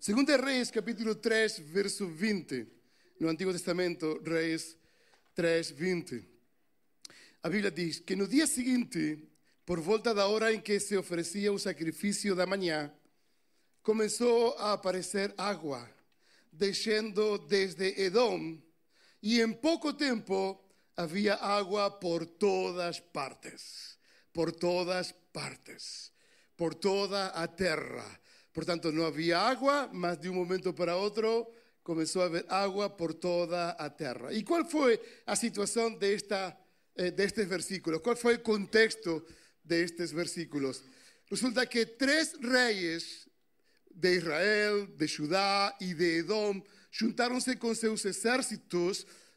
Segundo Reis, capítulo 3, verso 20. No Antigo Testamento, Reis 3, 20. A Bíblia diz que no dia seguinte, por volta da hora em que se oferecia o sacrifício da manhã, começou a aparecer água, descendo desde Edom, e em pouco tempo havia água por todas partes, por todas partes, por toda a terra. Portanto, não havia água, mas de um momento para outro começou a haver água por toda a terra. E qual foi a situação desta, eh, destes versículos? Qual foi o contexto destes versículos? Resulta que três reis de Israel, de Judá e de Edom juntaram-se com seus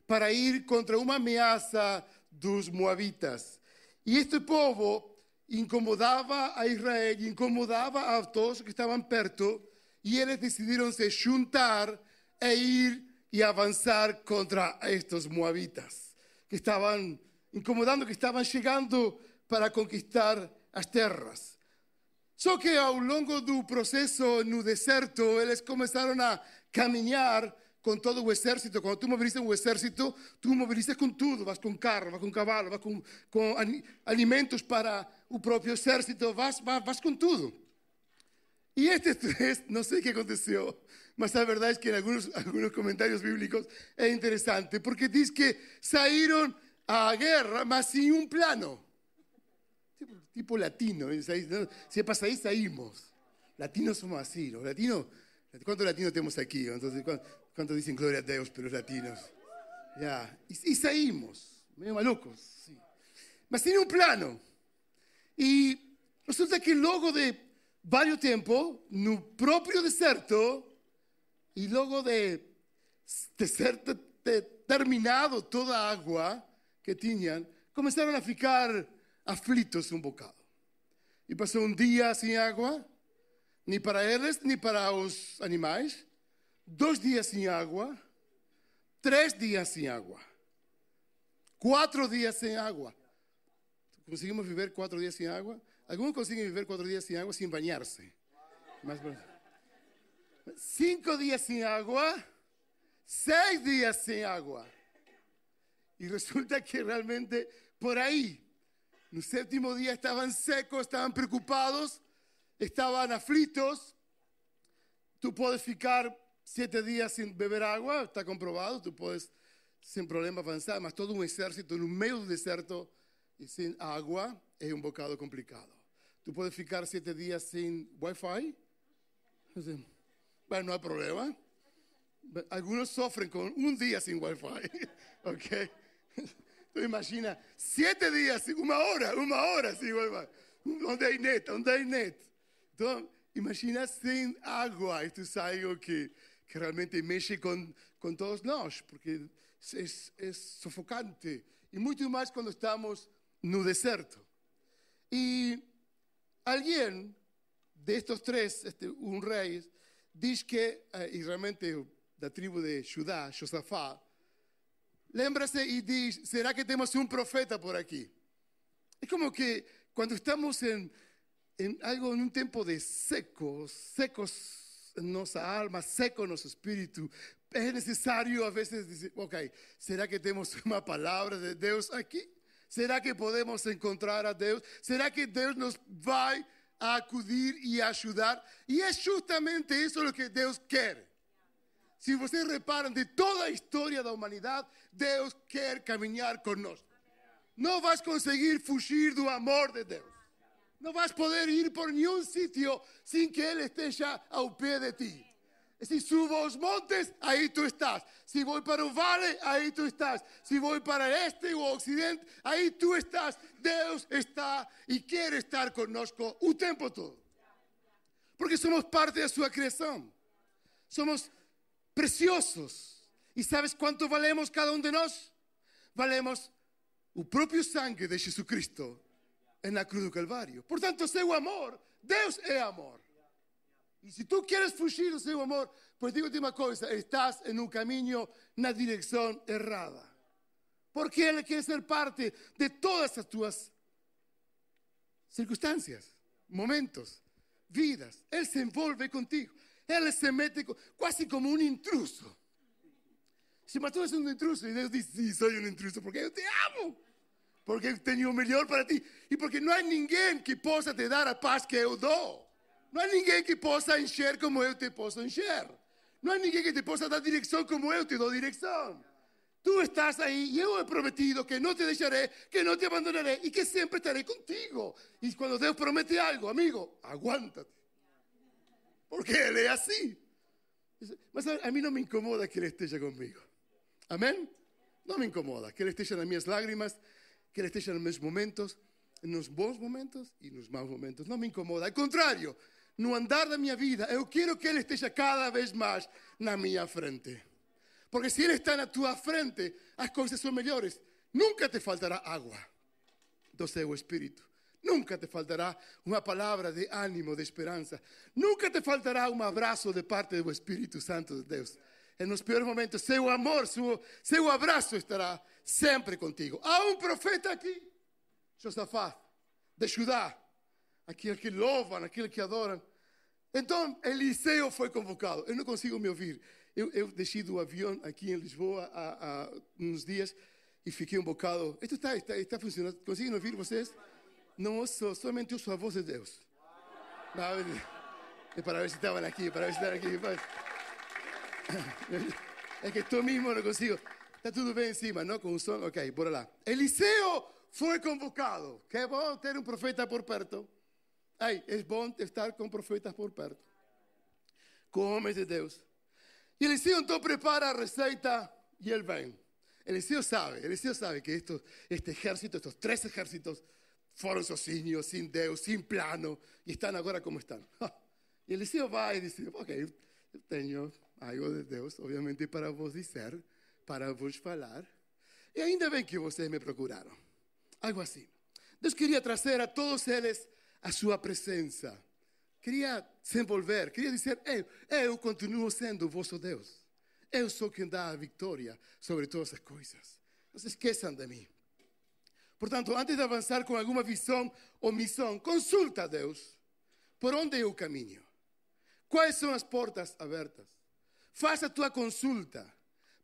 para ir contra uma ameaça dos moabitas. E este povo incomodava a Israel, incomodava a todos que estavam perto, e eles decidiram se juntar e ir e avançar contra estes moabitas, que estavam incomodando, que estavam chegando para conquistar as terras. Só que ao longo do processo no deserto, eles começaram a caminhar com todo o exército. Quando tu mobilizas um exército, tu mobilizas com tudo. Vas com carro, vas com cavalo, vas com, com alimentos para o próprio exército, vas, vas, vas com tudo. E estes três, não sei o que aconteceu, mas a verdade é que em alguns, alguns comentários bíblicos é interessante, porque diz que saíram à guerra, mas sem um plano. Tipo, tipo latino, se é para saímos. Latinos somos assim, los latinos, ¿cuántos latinos temos aqui? Entonces, ¿cuántos dicen gloria a Deus pelos latinos? Ya, y, y saímos, meio malucos, sí. mas sem um plano. E resulta que logo de vários tempos, no próprio deserto, e logo de, de ser de, de terminado toda a água que tinham, começaram a ficar aflitos um bocado. E passou um dia sem água, nem para eles, nem para os animais. Dois dias sem água, três dias sem água, quatro dias sem água. Conseguimos viver quatro dias sem água? Alguns conseguem viver quatro dias sem água sem banhar-se. Mas, cinco dias sem água, seis dias sem água. E resulta que realmente por aí, no sétimo dia, estavam secos, estavam preocupados, estavam aflitos. Tu podes ficar sete dias sem beber água, está comprovado, tu podes sem problema avançar, mas todo um exército no meio do deserto e sem água é um bocado complicado. Tu podes ficar sete dias sem Wi-Fi? Bueno, no hay problema. Algunos sufren con un día sin wifi, ¿ok? Tú imaginas, siete días, una hora, una hora sin wifi. ¿Dónde hay net? ¿Dónde hay net? Entonces, imagina sin agua. Esto es algo que, que realmente mexe con, con todos nós, porque es, es sofocante. Y mucho más cuando estamos no deserto. Y alguien de estos tres, este, un rey, diz que, e realmente da tribo de Judá, Josafá, lembra-se e diz: será que temos um profeta por aqui? É como que quando estamos em, em algo, em um tempo de secos, secos nossa alma, seco nosso espírito, é necessário a vezes dizer: ok, será que temos uma palavra de Deus aqui? Será que podemos encontrar a Deus? Será que Deus nos vai acudir e ajudar. E é justamente isso o que Deus quer. Se vocês reparam, de toda a história da humanidade, Deus quer caminhar conosco. Não vais conseguir fugir do amor de Deus. Não vais poder ir por nenhum sítio sem que Ele esteja ao pé de ti. Si subo a los montes, ahí tú estás. Si voy para un vale, ahí tú estás. Si voy para el este o occidente, ahí tú estás. Dios está y quiere estar connosco un tiempo todo. Porque somos parte de su creación. Somos preciosos. ¿Y sabes cuánto valemos cada uno de nosotros? Valemos el propio sangre de Jesucristo en la cruz del Calvario. Por tanto, seu amor, Dios es amor. Y si tú quieres fugir de su amor, pues digo una cosa, estás en un camino, una dirección errada. Porque Él quiere ser parte de todas tus circunstancias, momentos, vidas. Él se envuelve contigo. Él se mete casi como un intruso. Si tú eres un intruso y Dios dice, sí, soy un intruso porque yo te amo. Porque tengo mejor para ti. Y porque no hay ninguém que possa te dar a paz que yo doy. No hay ninguém que possa encher como eu te posso encher. No hay ninguém que te possa dar dirección como eu te doy dirección. Tú estás ahí y yo he prometido que no te dejaré, que no te abandonaré y que siempre estaré contigo. Y cuando Dios promete algo, amigo, aguántate. Porque Él es así. Mas a mí no me incomoda que Él esté conmigo. Amén. No me incomoda que Él esté en mis lágrimas, que Él esté en mis momentos, en los buenos momentos y en los malos momentos. No me incomoda. Al contrario, no andar da minha vida, eu quero que Ele esteja cada vez mais na minha frente. Porque se Ele está na tua frente, as coisas são melhores. Nunca te faltará água do seu espírito. Nunca te faltará uma palavra de ânimo, de esperança. Nunca te faltará um abraço de parte do Espírito Santo de Deus. En los peores momentos, seu amor, seu, seu abraço estará sempre contigo. Há um profeta aqui, Josafá, de Judá, aquele que louvam, aquele que adoram. Então, Eliseu foi convocado. Eu não consigo me ouvir. Eu, eu desci do avião aqui em Lisboa há, uns dias e fiquei um bocado. Isto está, está, está funcionando. Conseguem ouvir vocês? Não ouço, somente ouço a voz de Deus. Para ver se estavam aqui, para ver se estavam aqui. É que estou mesmo não consigo. Está tudo bem em cima, não? Com o som? Ok, bora lá. Eliseu foi convocado. Que é bom ter um profeta por perto. Ai, é bom estar com profetas por perto, com homens de Deus. E Eliseu então prepara a receita e ele vem. Eliseu sabe, Eliseu sabe que esto, este ejército, estos tres ejércitos, foram sozinhos, sin Deus, sin plano, e estão agora como estão. E Eliseu vai e diz: Ok, eu algo de Deus, obviamente, para vos dizer, para vos falar. E ainda bem que vocês me procuraram. Algo assim. Deus queria trazer a todos eles a sua presença. Queria se envolver, queria dizer: eu, eu continuo sendo vosso Deus. Eu sou quem dá a vitória sobre todas as coisas. Não se esqueçam de mim. Portanto, antes de avançar com alguma visão ou missão, consulta a Deus por onde é o caminho. Quais são as portas abertas? Faça a tua consulta,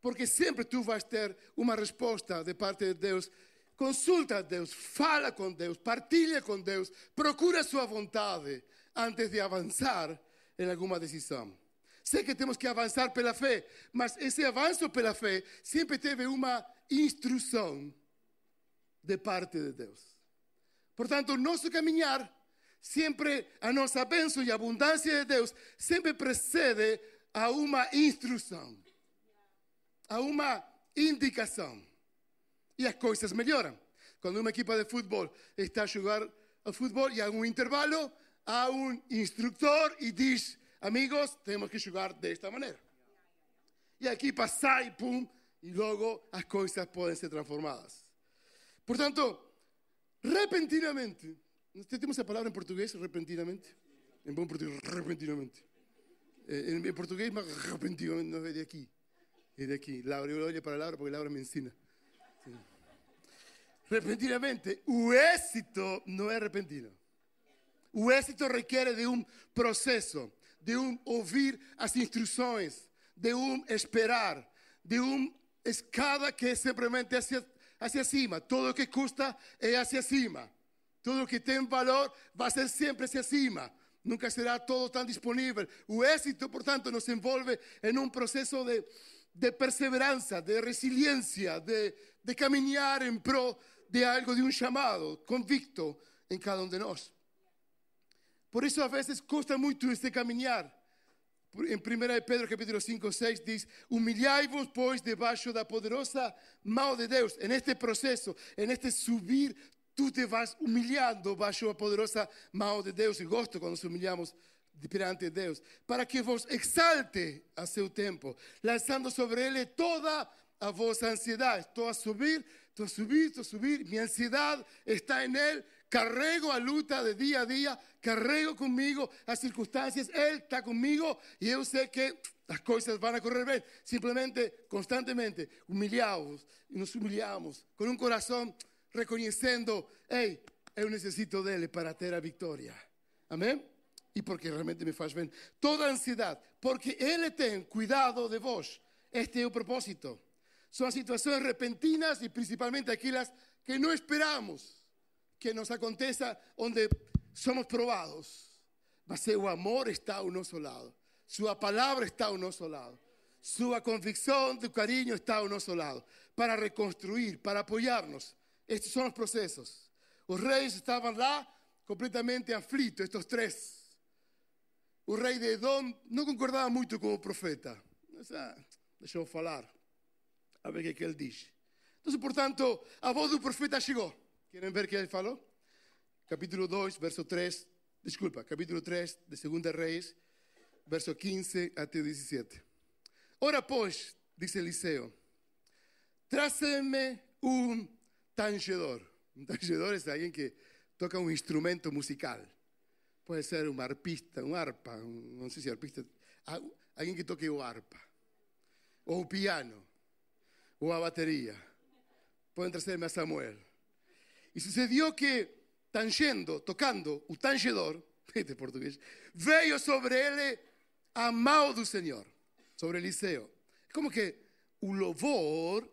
porque sempre tu vais ter uma resposta de parte de Deus Consulta a Deus, fala com Deus, partilha com Deus, procura a sua vontade antes de avançar em alguma decisão. Sei que temos que avançar pela fé, mas esse avanço pela fé sempre teve uma instrução de parte de Deus. Portanto, o nosso caminhar, sempre a nossa bênção e abundância de Deus, sempre precede a uma instrução, a uma indicação e as coisas melhoram. Quando uma equipa de futebol está a jogar a futebol e há um intervalo, há um instrutor e diz: Amigos, temos que jogar desta maneira. E a equipa sai, pum, e logo as coisas podem ser transformadas. Portanto, repentinamente, temos a palavra em português, repentinamente? Em bom português, repentinamente. Em, português, mas repentinamente, não é de aqui. É de aqui. Laura, eu olho para a Laura porque Laura me ensina. Repentinamente, o éxito não é repentino. O éxito requer de um processo, de um ouvir as instruções, de um esperar, de uma escada que é simplesmente hacia, hacia cima. Todo o que custa é hacia cima. Tudo o que tem valor vai ser sempre hacia cima. Nunca será todo tão disponível. O éxito, portanto, nos envolve em um processo de, de perseverança, de resiliência, de, de caminhar em pro de algo, de un llamado convicto en cada uno de nosotros. Por eso a veces cuesta mucho este caminar, Em 1 Pedro capítulo 5, 6 diz: Humilhai-vos, pois, debaixo da poderosa mão de Deus. En este processo, en este subir, tu te vas humilhando baixo a poderosa mão de Deus. E gosto quando nos humilhamos perante Deus, para que vos exalte a seu tempo, lançando sobre ele toda a vossa ansiedade. Estou a subir, estou a subir, estou a subir. Minha ansiedade está em Ele. Carrego a luta de dia a dia, carrego comigo as circunstâncias. Ele está comigo e eu sei que as coisas vão a correr bem. Simplesmente, constantemente, humilhados e nos humilhamos com um coração reconhecendo: ei, eu necessito dele para ter a vitória. Amém? E porque realmente me faz bem. Toda a ansiedade, porque Ele tem cuidado de vós. Este é o propósito. São situações repentinas e principalmente aquelas que não esperamos que nos aconteça onde somos provados. Mas o amor está ao nosso lado. Sua palavra está ao nosso lado. Sua convicção do carinho está ao nosso lado. Para reconstruir, para apoiar-nos. Estes são os processos. Os reis estavam lá completamente aflitos, estes três. O rei de Edom não concordava muito com o profeta. Deixa eu falar a ver o que, ele diz. Então, portanto, a voz do profeta chegou. Querem ver o que ele falou? Capítulo 2, verso 3, desculpa, capítulo 3 de 2 Reis, verso 15 até 17. Ora, pois, diz Eliseu, tráceme um tangedor. Um tangedor é alguém que toca um instrumento musical. Pode ser um arpista, um arpa, não sei se arpista, alguém que toque o arpa, o piano ou a bateria. Podem trazer-me a Samuel. E sucedió que, tangendo, tocando o tangedor, este português, veio sobre ele a mão do Senhor, sobre Eliseu. É como que o louvor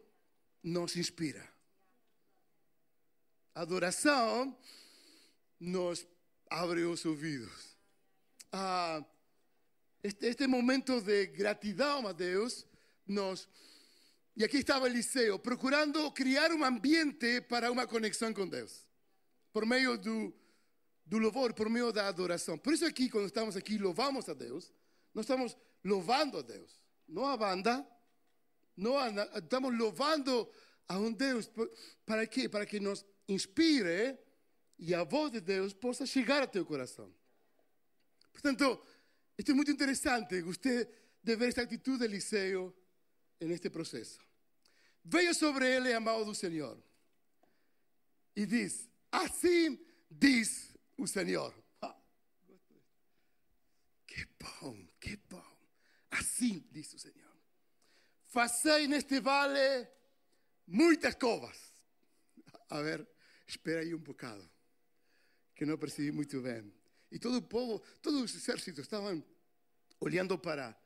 nos inspira. Adoração nos abre os ouvidos. Ah, este, este momento de gratidão a Deus nos E aqui estava Eliseu, procurando criar um ambiente para uma conexão com Deus, por meio do, do louvor, por meio da adoração. Por isso, aqui, quando estamos aqui, louvamos a Deus, nós estamos louvando a Deus, não a banda, não a, estamos louvando a um Deus. Para quê? Para que nos inspire e a voz de Deus possa chegar a teu coração. Portanto, isto é muito interessante. Gostei de ver esta atitude de Eliseu en este proceso. Veio sobre ele a mão do Senhor e diz: Assim diz o Senhor. Ah, que bom, que bom. Assim diz o Senhor. Fazei neste vale muitas covas. A ver, espera aí um bocado, que não percebi muito bem. E todo o povo, todo o exército estavam olhando para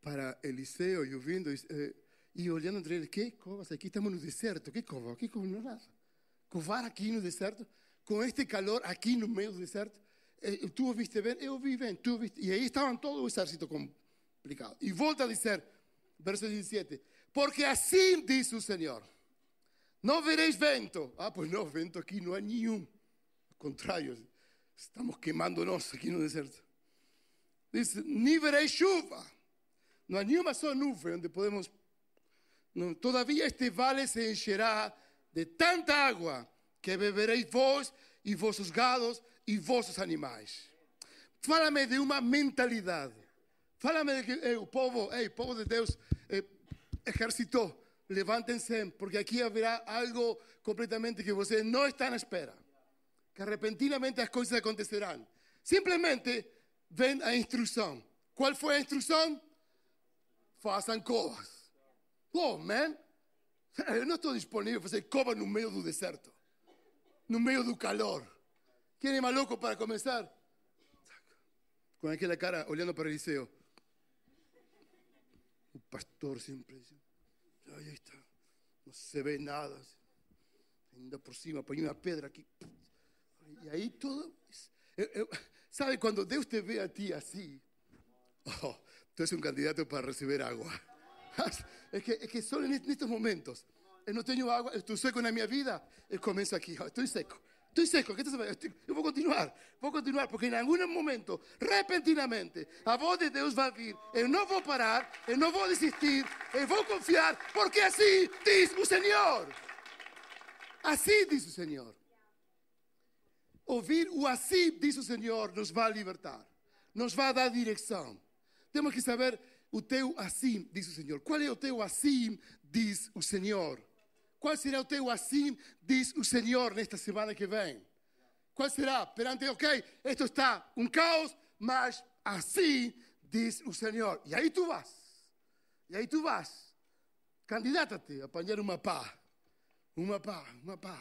para Eliseo e ouvindo eh, e olhando entre eles, que covas aqui? Estamos no deserto, que cova? Que cova? Não nada. Covar aqui no deserto, com este calor aqui no meio do deserto. Eh, tu ouviste bem? Eu ouvi bem. Tu ouviste? E aí estavam todo o exército complicado. E volta a dizer, verso 17: Porque assim diz o Senhor: Não vereis vento. Ah, pois não, vento aqui não há nenhum. Ao contrário, estamos queimando-nos aqui no deserto. Diz: Nem vereis chuva. Não há nenhuma só nuvem onde podemos. Não, todavia este vale se encherá de tanta água que bebereis vós e vossos gados e vossos animais. Fala-me de uma mentalidade. Fala-me de que eh, o povo, ei, povo de Deus, eh, exercitou. Levantem-se, porque aqui haverá algo completamente que você não está na espera. Que repentinamente as coisas acontecerão. Simplesmente vem a instrução. Qual foi a instrução? façam covas. Oh, man. Eu não estou disponível para fazer cova no meio do deserto. No meio do calor. Quem é maluco para começar? Com aquela cara olhando para Eliseu. O pastor sempre diz: Aí está, não se vê nada. Ainda por cima, põe uma pedra aqui. E aí todo. Eu, eu, sabe quando Deus te vê a ti assim? Oh, tú eres un candidato para recibir agua. Es que, es que solo en estos momentos, no tengo agua, estoy seco en mi vida, y comienzo aquí, estoy seco. Estoy seco, ¿qué? Estoy- Eu vou continuar, vou continuar, porque em algum momento, repentinamente, a voz de Deus vai vir. Eu não vou parar, eu não vou desistir, eu vou confiar, porque assim diz o Senhor. Assim diz o Senhor. Ouvir o assim diz o Senhor nos vai libertar, nos vai dar direção. Temos que saber o teu assim diz o Senhor. Qual é o teu assim diz o Senhor? Qual será o teu assim diz o Senhor nesta semana que vem? Qual será? Perante, ok, esto está um caos, mas assim diz o Senhor. E aí tu vas. E aí tu vas. Candidata-te a apanhar uma pá. Uma pá, uma pá.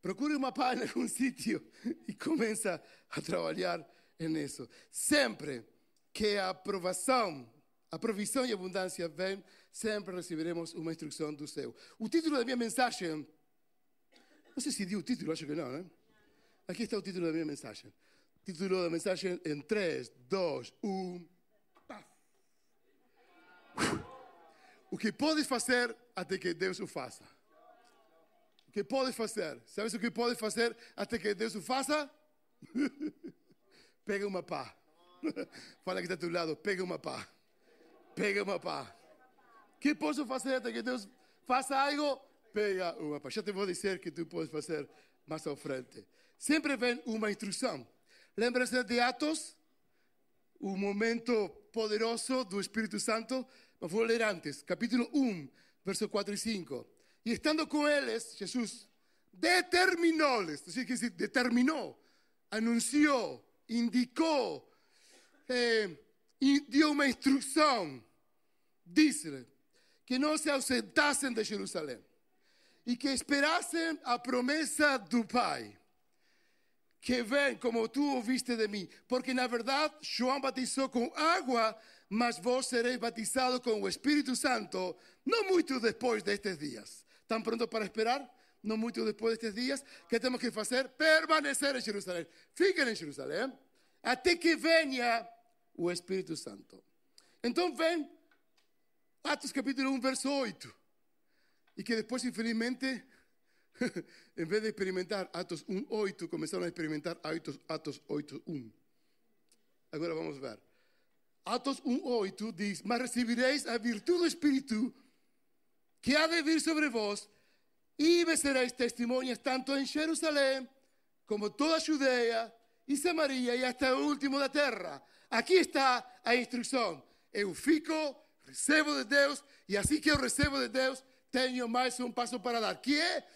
Procure uma pá em algum sítio e começa a trabalhar nisso. Sempre que a aprovação, a provisão e a abundância vem, sempre receberemos uma instrução do céu. O título da minha mensagem, não sei se di o título, acho que não, né? Aqui está o título da minha mensagem. Título da mensagem em 3, 2, 1. Paf. O que podes fazer até que Deus o faça? O que podes fazer? Sabes o que podes fazer até que Deus o faça? Pega uma pá. Fala que está a teu lado, pega uma pá. Pega uma pá. Que posso fazer até que Deus faça algo? Pega uma pá. Já te vou dizer que tu podes fazer mais à frente. Sempre vem uma instrução. Lembra-se de Atos? O momento poderoso do Espírito Santo. Mas vou ler antes, capítulo 1, verso 4 e 5. E estando com eles, Jesus determinou-les, é que se determinou, anunciou, indicou, eh, deu uma instrução, disse-lhe que não se ausentassem de Jerusalém e que esperassem a promessa do Pai que vem como tu ouviste de mim, porque na verdade João batizou com água, mas vós sereis batizados com o Espírito Santo, não muito depois destes dias. ¿Estão prontos para esperar? Não muito depois destes dias. que temos que fazer? Permanecer em Jerusalém. Fiquem em Jerusalém, até que venha o Espírito Santo. Então vem Atos capítulo 1, verso 8. E que depois, infelizmente, em vez de experimentar Atos 1.8, começaram a experimentar Atos, Atos 8.1. Agora vamos ver. Atos 1.8 diz, mas recebereis a virtude do Espírito que há de vir sobre vós e me sereis testemunhas tanto em Jerusalém como toda a Judeia e Samaria e até o último da terra. Aqui está a instrução. Eu fico, recebo de Deus e assim que eu recebo de Deus, tenho mais um passo para dar, que é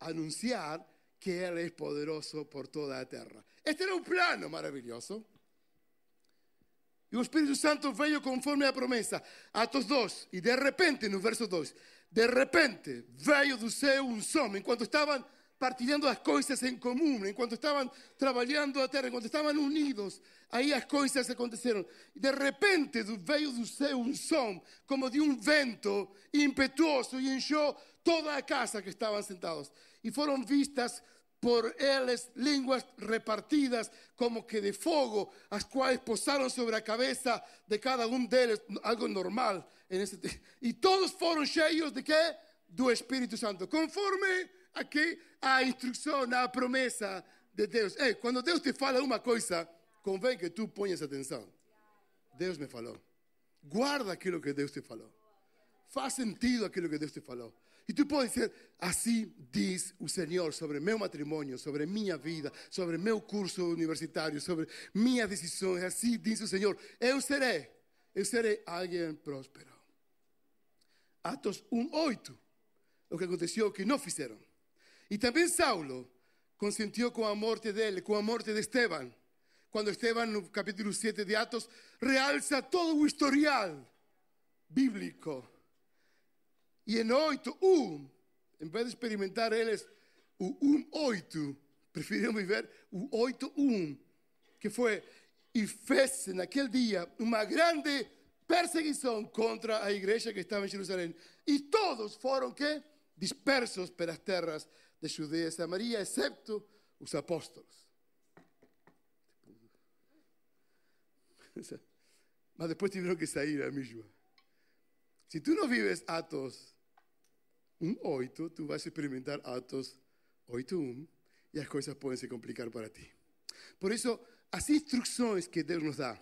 anunciar que Ele é poderoso por toda a terra. Este era um plano maravilhoso. E o Espírito Santo veio conforme a promessa. Atos 2. E de repente, no verso 2, de repente veio do céu um som, enquanto estavam partilhando as coisas em comum, enquanto estavam trabalhando a terra, enquanto estavam unidos, aí as coisas aconteceram. De repente veio do céu um som, como de um vento impetuoso, e encheu toda a casa que estavam sentados. E foram vistas por eles línguas repartidas como que de fogo, as quais posaram sobre a cabeça de cada um deles, algo normal. E todos foram cheios de quê? Do Espírito Santo, conforme aqui a instrução, a promessa de Deus. Ei, quando Deus te fala uma coisa, convém que tu ponhas atenção. Deus me falou. Guarda aquilo que Deus te falou. Faz sentido aquilo que Deus te falou. E tu podes dizer, assim diz o Senhor sobre meu matrimônio, sobre minha vida, sobre meu curso universitário, sobre minhas decisões. Assim diz o Senhor, eu serei, eu serei alguém próspero. Atos 1:8, o que aconteceu que não fizeram. E também Saulo consentiu com a morte dele, com a morte de Esteban. Quando Esteban, capítulo 7 de Atos, realça todo o historial bíblico. E em 8.1, em vez de experimentar eles o 1.8, preferiram viver o 8.1, que foi, e fez naquele dia uma grande perseguição contra a igreja que estava em Jerusalém. E todos foram que dispersos pelas terras de Judea e Samaria, excepto os apóstolos. Mas depois tiveram que sair a mesma. Se tu não vives Atos 1.8, tu vas a experimentar Atos 8.1 e as coisas podem se complicar para ti. Por isso, as instruções que Deus nos dá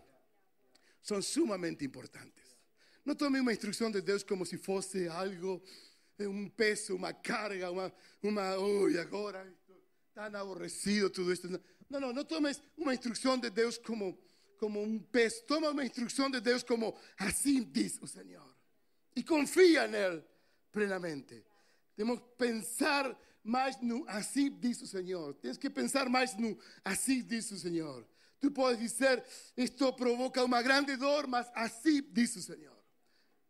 são sumamente importantes. Não tome uma instrução de Deus como se fosse algo, um peso, uma carga, uma, uma ui, agora tão aborrecido tudo isso. Não, não, não tomes uma instrução de Deus como, como um peso. Toma uma instrução de Deus como assim diz o Senhor. E confia nele plenamente. Temos que pensar mais no assim diz o Senhor. Tens que pensar mais no assim diz o Senhor. Tu podes dizer, isto provoca uma grande dor, mas assim diz o Senhor.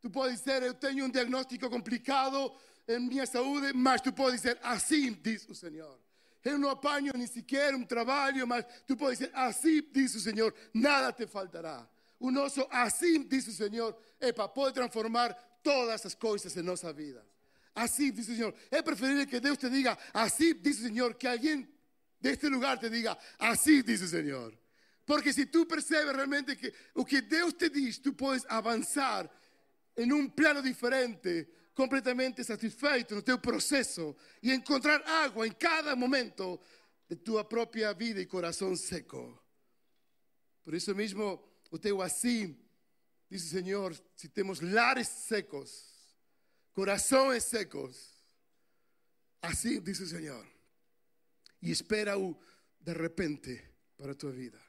Tu podes dizer, eu tenho um diagnóstico complicado em minha saúde, mas tu podes dizer, assim diz o Senhor. Eu não apanho nem sequer um trabalho, mas tu podes dizer, assim diz o Senhor, nada te faltará. O nosso assim diz o Senhor, epa, pode transformar todas as coisas em nossa vida. Así dice el Señor. Es preferible que Dios te diga, así dice el Señor, que alguien de este lugar te diga, así dice el Señor. Porque si tú percebes realmente que lo que Dios te dice, tú puedes avanzar en un plano diferente, completamente satisfeito en tu proceso y encontrar agua en cada momento de tu propia vida y corazón seco. Por eso mismo, usted así, dice el Señor, si tenemos lares secos, corazones secos. Así dice el Señor. Y espera de repente para tu vida.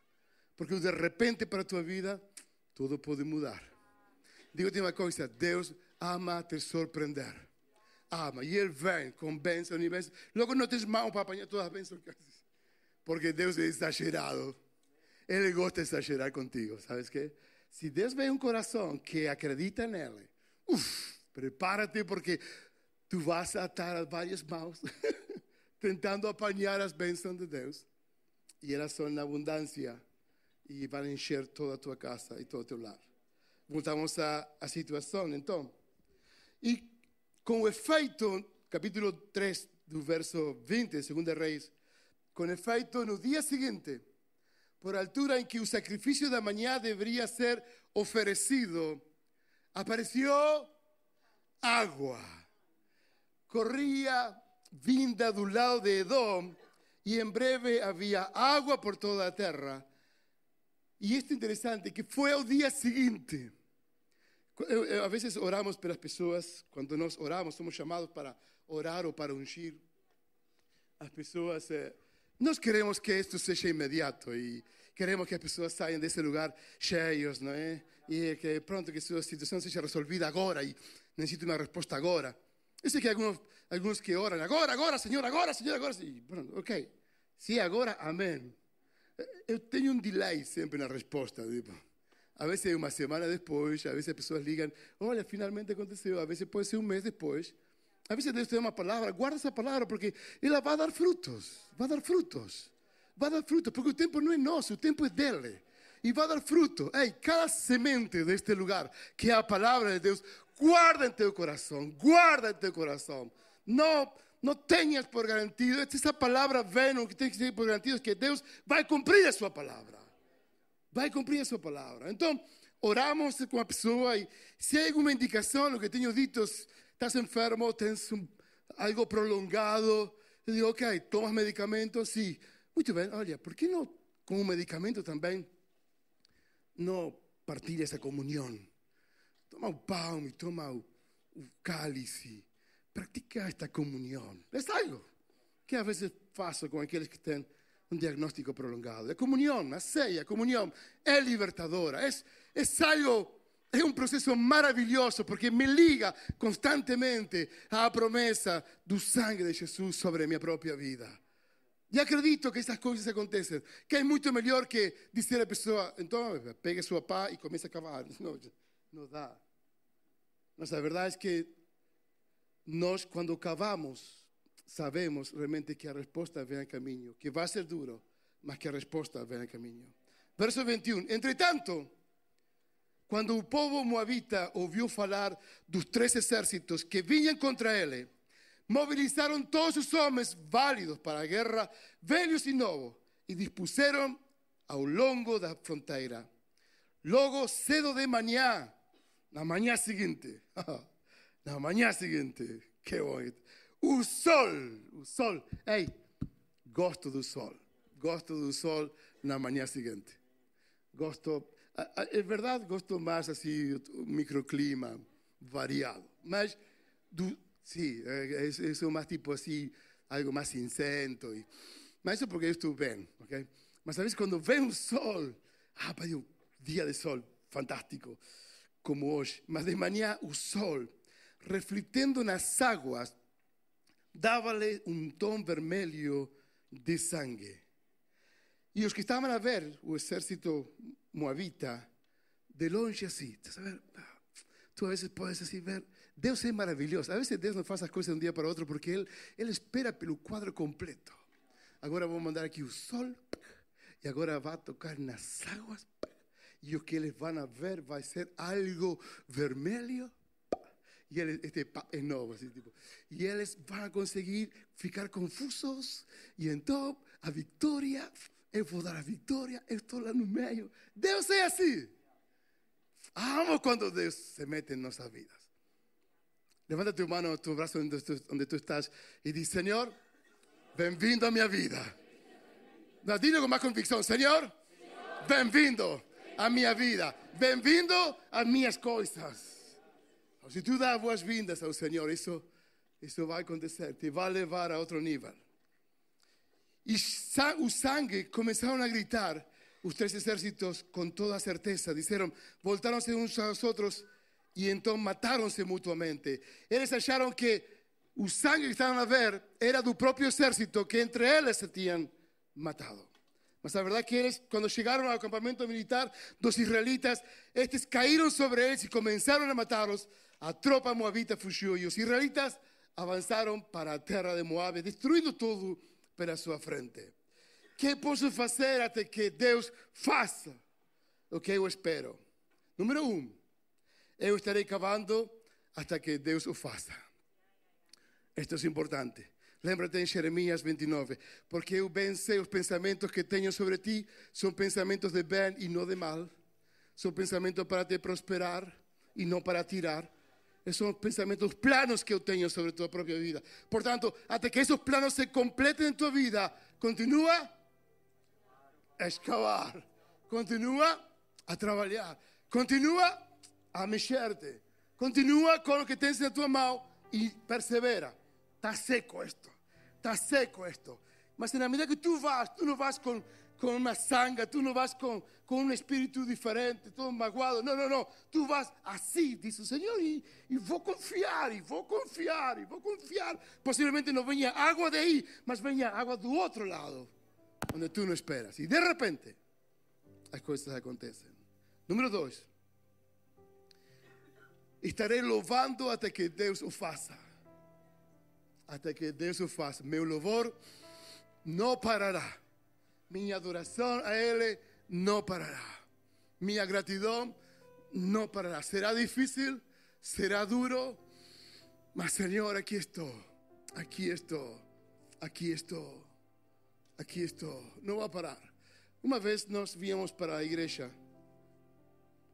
Porque de repente para tu vida todo puede mudar. Digo-te uma coisa, Deus ama te surpreender. Ama. E Ele vem com bênção e bênção. Logo não tens mão para apanhar todas as bênçãos. Porque Deus é exagerado. Ele gosta de exagerar contigo. ¿Sabes qué? Se Deus vê um coração que acredita nele, uff, Prepárate porque tú vas atar varias manos tentando apañar las bênçãos de Deus. E elas são na abundância e vão encher toda a tua casa e todo o teu lar. Voltamos à, à situação, então. E com efeito, capítulo 3, do verso 20, 2 Reis, com efeito no dia seguinte, por altura em que o sacrifício da manhã deveria ser oferecido, apareceu agua. Corría vinda un lado de Edom y en breve había agua por toda la tierra. Y esto es interesante, que fue al día siguiente. Eh, eh, a oramos para las personas, cuando nos oramos, somos llamados para orar o para ungir. Las personas, eh, nos queremos que esto sea inmediato y queremos que las personas salgan de ese lugar cheios, ¿no? Y que pronto que su situación sea resolvida ahora y necesito uma resposta agora. Eu sei que alguns, alguns que oram, agora, agora, Senhor, agora, Senhor, agora. E, pronto, ok. Se é agora, amém. Eu tenho um delay sempre na resposta. Tipo. A vezes é uma semana depois, a vezes as pessoas ligam, olha, finalmente aconteceu. A vezes pode ser um mês depois. A vezes Deus te dá uma palavra, guarda essa palavra, porque ela vai dar frutos. Vai dar frutos. Vai dar frutos, porque o tempo não é nosso, o tempo é dele. E vai dar fruto. Ei, cada semente deste lugar, que é a palavra de Deus, guarda en tu corazón, guarda en tu corazón. No, no tengas por garantido, esa palabra ven, que tienes que tener por garantido es que Dios va a cumplir su vai cumprir a sua palavra. Então, oramos com a pessoa e se há alguma indicação, o que tenho dito, estás enfermo, tens um, algo prolongado, eu digo, ok, tomas medicamento, sim. Muito bem, olha, por que não com um medicamento também não partir essa comunhão? Toma o pão e toma o, o cálice. practica esta comunhão. É algo que às vezes faço com aqueles que têm un diagnóstico prolongado. La comunión, la sella, comunión, es libertadora, es, es algo è un processo maravilhoso porque me liga constantemente à promessa do sangue de Jesus sobre minha própria vida. E acredito que essas coisas acontecem, Que é muito melhor que dizer alla persona, então pegue suo pá e comincia a cavar. No, dá. Mas a verdade é que nós, quando cavamos, sabemos realmente que a resposta vem a caminho, que vai ser duro, mas que a resposta vem a caminho. Verso 21. Entretanto, quando o povo moabita ouviu falar dos três exércitos que vinham contra ele, mobilizaram todos os homens válidos para a guerra, velhos e novos, e dispuseram ao longo da fronteira. Logo, cedo de manhã, la mañana siguiente, la mañana siguiente, qué bonito. Un sol, un sol, hey, gosto do sol. Gosto do sol na manhã seguinte. Gosto, é verdade, gosto mais assim, o microclima variado. Mas, do, sim, é, é, mais tipo assim, algo mais cinzento. E, mas isso porque eu estou bem, ok? Mas vezes quando vem o sol, ah, pai, um dia de sol fantástico, como hoje. Mas de manhã o sol, refletindo nas águas, dava-lhe um tom vermelho de sangue. E os que estavam a ver o exército moabita, de longe assim, tu a tu a vezes podes assim ver, Deus é maravilhoso A vezes Deus nos faz as coisas de um dia para outro porque Ele Ele espera pelo quadro completo. agora vamos mandar aqui o sol e agora vai tocar nas águas aguas o que eles vão a ver vai ser algo vermelho e eles, este é novo, assim, tipo, e eles vão conseguir ficar confusos e então a vitória, eu vou dar a vitória, eu estou lá no meio. Deus é assim. Amo quando Deus se mete em nossas vidas. Levanta tu mano, tu braço onde tu, onde tu estás e diz: Senhor, bem-vindo à minha vida. Não, dilo com mais convicção: Senhor, bem-vindo à minha vida. Bem-vindo às minhas coisas. Se tu dás boas-vindas ao Senhor, isso, isso vai acontecer, te vai levar a outro nível. E o sangue começaram a gritar os três exércitos com toda certeza. Disseram, voltaram-se uns aos outros e então mataram-se mutuamente. Eles acharam que o sangue que estavam a ver era do próprio exército que entre eles se tinham matado. Mas a verdade é que eles, quando chegaram ao acampamento militar dos israelitas, estes caíram sobre eles e começaram a matá-los. A tropa moabita fugiu e os israelitas avançaram para a terra de Moab, destruindo tudo pela sua frente que posso fazer até que Deus faça o que eu espero? Número um, eu estarei cavando até que Deus o faça. Isto é importante. Lembra-te em Jeremias 29, porque eu bem sei os pensamentos que tenho sobre ti, são pensamentos de bem e não de mal, são pensamentos para te prosperar e não para tirar. São pensamentos, planos que eu tenho sobre tua própria vida. Portanto, até que esses planos se completem em tua vida, continua a escavar, continua a trabalhar, continua a mexer-te, continua com o que tens na tua mão e persevera. Está seco isto, está seco isto. Mas na medida que tu vas, tu não vas com, com uma sanga, tu não vas com, com um espírito diferente, todo magoado. Não, não, não. Tu vas assim, diz o Senhor, e, e vou confiar, e vou confiar, e vou confiar. Possivelmente não venha água daí, mas venha água do outro lado onde tu não esperas. E de repente, as coisas acontecem. Número dois, estarei louvando até que Deus o faça. Até que Deus o faça. Meu louvor não parará. Minha adoração a Ele não parará. Minha gratidão não parará. Será difícil, será duro, mas Senhor, aqui estou. Aqui estou. Aqui estou aqui estou, não vou parar. Uma vez nós viemos para a igreja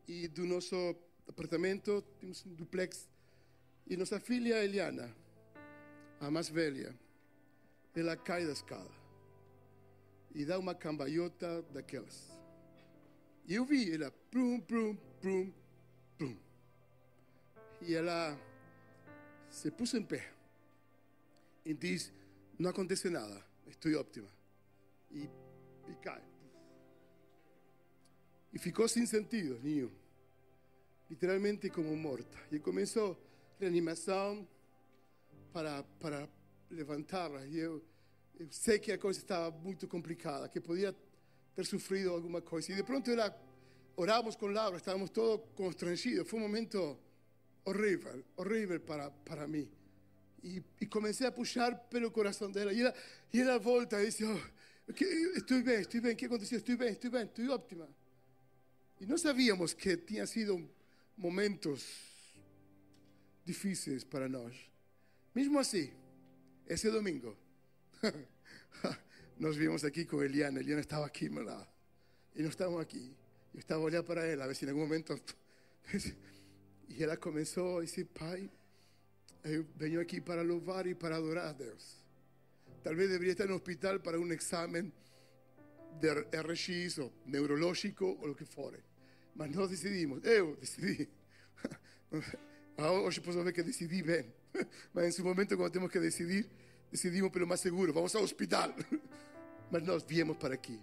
e do nosso apartamento temos um duplex e nossa filha Eliana, a mais velha, ela cai da escada e dá uma cambalhota daquelas. E eu vi ela, prum, prum, prum, prum. E ela se pôs em pé e diz: Não acontece nada, estou óptima e, e cai. E ficou sem sentido nenhum. Literalmente como morta. E começou reanimação para, para levantá-la. E eu sei que a coisa estava muito complicada, que podia ter sofrido alguma coisa. E de pronto ela, oramos com Laura, estávamos todos constrangidos. Foi um momento horrível, horrível para, para mim. E, e comecei a puxar pelo coração dela. E ela, e ela volta e disse: oh, Estou bem, estou bem, o que aconteceu? Estou bem, estou bem, estou óptima. E não sabíamos que tinha sido momentos difíceis para nós. Mesmo assim, esse domingo, nós vimos aqui com Eliana. Eliana estava aqui, lá. E nós estávamos aqui. Eu estava olhando para ela, a ver se em algum momento. e ela começou a dizer: Pai, eu venho aqui para louvar e para adorar a Deus. Tal vez debería estar en un hospital para un examen de RX o neurológico o lo que fuere. Mas nós decidimos, eu decidi. Hoje posso ver que decidi bem. Mas em su momento, quando temos que decidir, decidimos pelo mais seguro. Vamos ao hospital. Mas nós viemos para aqui.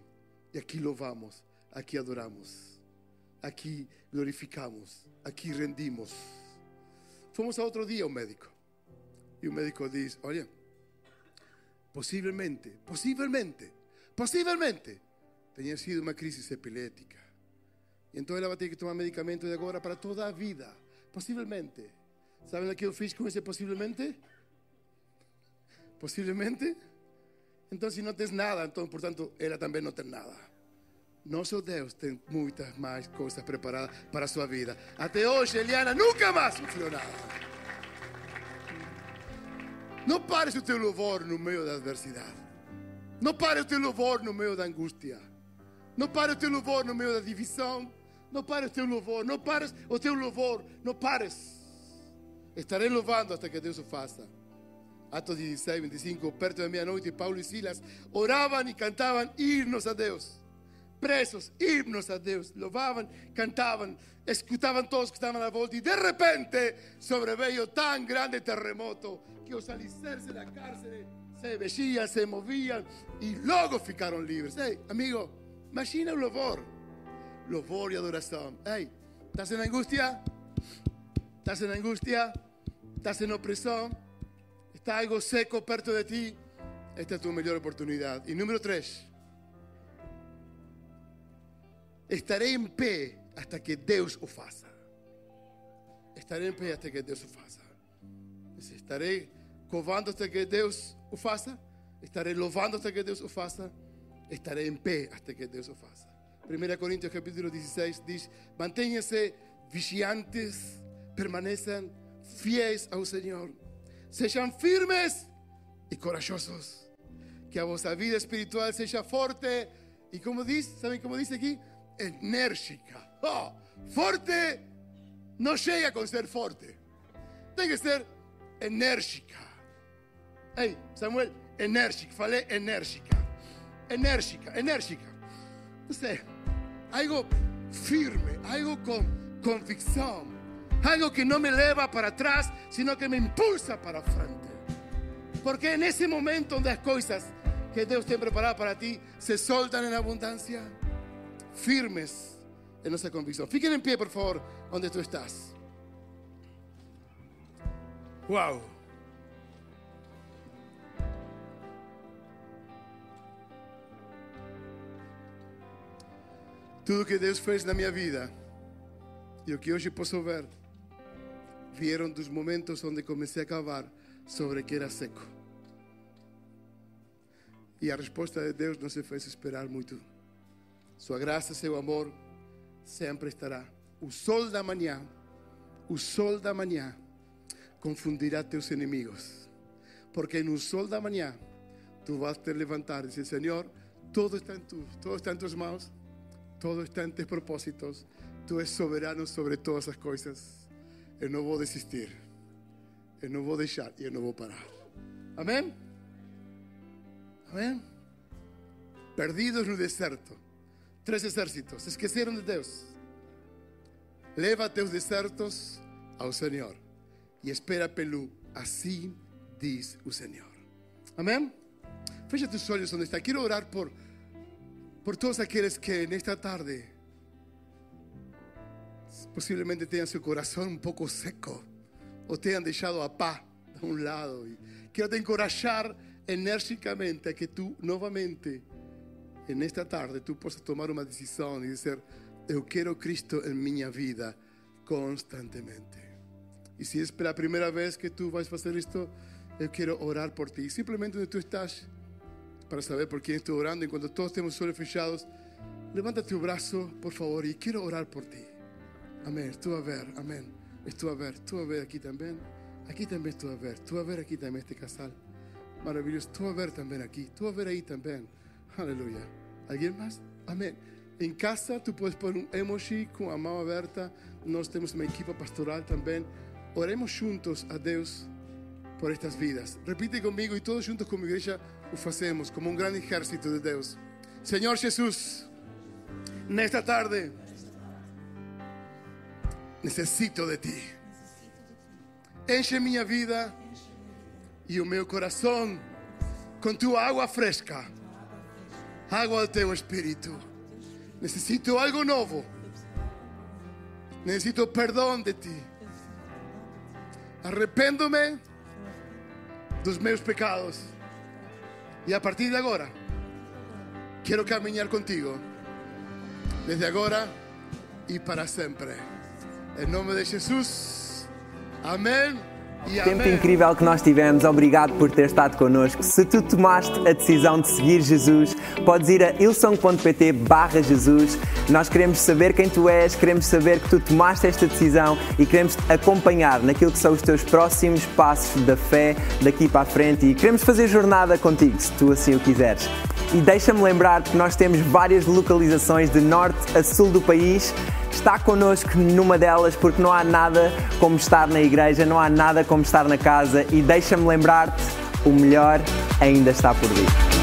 E aqui louvamos, aqui adoramos, aqui glorificamos, aqui rendimos. Fomos a outro dia ao médico. E o médico diz: Olha, possivelmente, possivelmente, possivelmente, tenha sido uma crise epilética. E então ela vai ter que tomar medicamento de agora para toda a vida. Possivelmente. Sabem o que eu fiz com Possivelmente? Então, se não tens nada, então, portanto, ela também não tem nada. Nosso Deus tem muitas mais coisas preparadas para a sua vida. Até hoje, Eliana nunca mais sofreu nada. Não pares o teu louvor no meio da adversidade. Não pares o teu louvor no meio da angústia. Não pares o teu louvor no meio da divisão. Não pares o teu louvor. Não pares o teu louvor. Não pares. Estarei louvando até que Deus o faça. Atos 16, 25, perto da meia-noite, Paulo e Silas oravam e cantavam himnos a Deus. Presos, himnos a Deus. Louvavam, cantavam, escutavam todos que estavam à volta. E de repente sobreveio tão grande terremoto que os alicerces da cárcere se mexiam, se moviam e logo ficaram livres. Ei, amigo, imagina o louvor. Louvor e adoração. Ei, estás em angústia? Estás em angústia? Estás em opressão? Está algo seco perto de ti? Esta é a tua melhor oportunidade. E número três. Estarei em pé hasta que Deus o faça. Estarei em pé até que Deus o faça. Estarei covando até que Deus o faça. Estarei louvando até que Deus o faça. Estarei em pé até que Deus o faça. 1 Coríntios capítulo 16 diz: Mantenham-se vigiantes, permaneçam fiéis ao Senhor. Sejam firmes e corajosos. Que a vossa vida espiritual seja forte. E como diz, sabem como diz aqui? Enérgica. Oh, forte não chega com ser forte. Tem que ser enérgica. Ei, Samuel, enérgica. Falei enérgica. Enérgica, enérgica. Algo firme, algo com convicção. Algo que no me leva para atrás, sino que me impulsa para frente. Porque en ese momento las cosas que Dios tiene preparado para ti se soltan en abundancia, firmes en nuestra convicción. Fiquen en pie, por favor, donde tú estás. Wow. Tudo que Deus fez na minha vida e o que hoje posso ver vieron dos momentos onde comecei a cavar sobre que era seco. E a resposta de Deus não se fez esperar muito. Sua graça, seu amor, sempre estará. O sol da manhã, o sol da manhã, confundirá teus inimigos. Porque no sol da manhã, tu vas te levantar e dizer: Senhor, todo está em tu, todo está em tuas mãos, todo está em teus propósitos. Tu és soberano sobre todas as coisas. Eu não vou desistir. Eu não vou deixar e eu não vou parar. Amém? Amém? Perdidos no deserto. Três exércitos. Esqueceram de Deus. Leva teus desertos ao Senhor. E espera pelo. Assim diz o Senhor. Amém? Fecha tus olhos onde está. Quero orar por, por todos aqueles que nesta tarde posiblemente tengan su corazón un poco seco o te han dejado a paz de un lado. Y quiero te encorajar enérgicamente a que tú nuevamente en esta tarde tú puedas tomar una decisión y decir, yo quiero Cristo en mi vida constantemente. Y si es la primera vez que tú vas a hacer esto, yo quiero orar por ti. Simplemente donde tú estás, para saber por quién estoy orando, y cuando todos estemos solo fechados, levanta tu brazo, por favor, y quiero orar por ti. Amém. Estou a ver, amém. Estou a ver, estou a ver aqui também. Aqui também estou a ver. Estou a ver aqui também este casal. Maravilhoso. Estou a ver também aqui. Estou a ver aí também. Aleluia. Alguém mais? Amém. Em casa, tu podes pôr um emoji com a mão aberta. Nós temos uma equipa pastoral também. Oremos juntos a Deus por estas vidas. Repite comigo y todos juntos como iglesia lo hacemos como un gran ejército de Dios. Señor Jesús, nesta tarde necesito de ti. Enche minha vida e o meu coração com tua água fresca, água do teu espírito. Necesito algo novo. Necesito perdão de ti. Arrependo-me dos meus pecados. E a partir de agora, quero caminhar contigo. Desde agora e para sempre. Em nome de Jesus. Amém. E Tempo amém. incrível que nós tivemos, obrigado por ter estado connosco. Se tu tomaste a decisão de seguir Jesus, podes ir a ilson.pt barra Jesus. Nós queremos saber quem tu és, queremos saber que tu tomaste esta decisão e queremos te acompanhar naquilo que são os teus próximos passos da fé daqui para a frente e queremos fazer jornada contigo, se tu assim o quiseres. E deixa-me lembrar que nós temos várias localizações de norte a sul do país. Está connosco numa delas porque não há nada como estar na igreja, não há nada como estar na casa e deixa-me lembrar-te, o melhor ainda está por vir.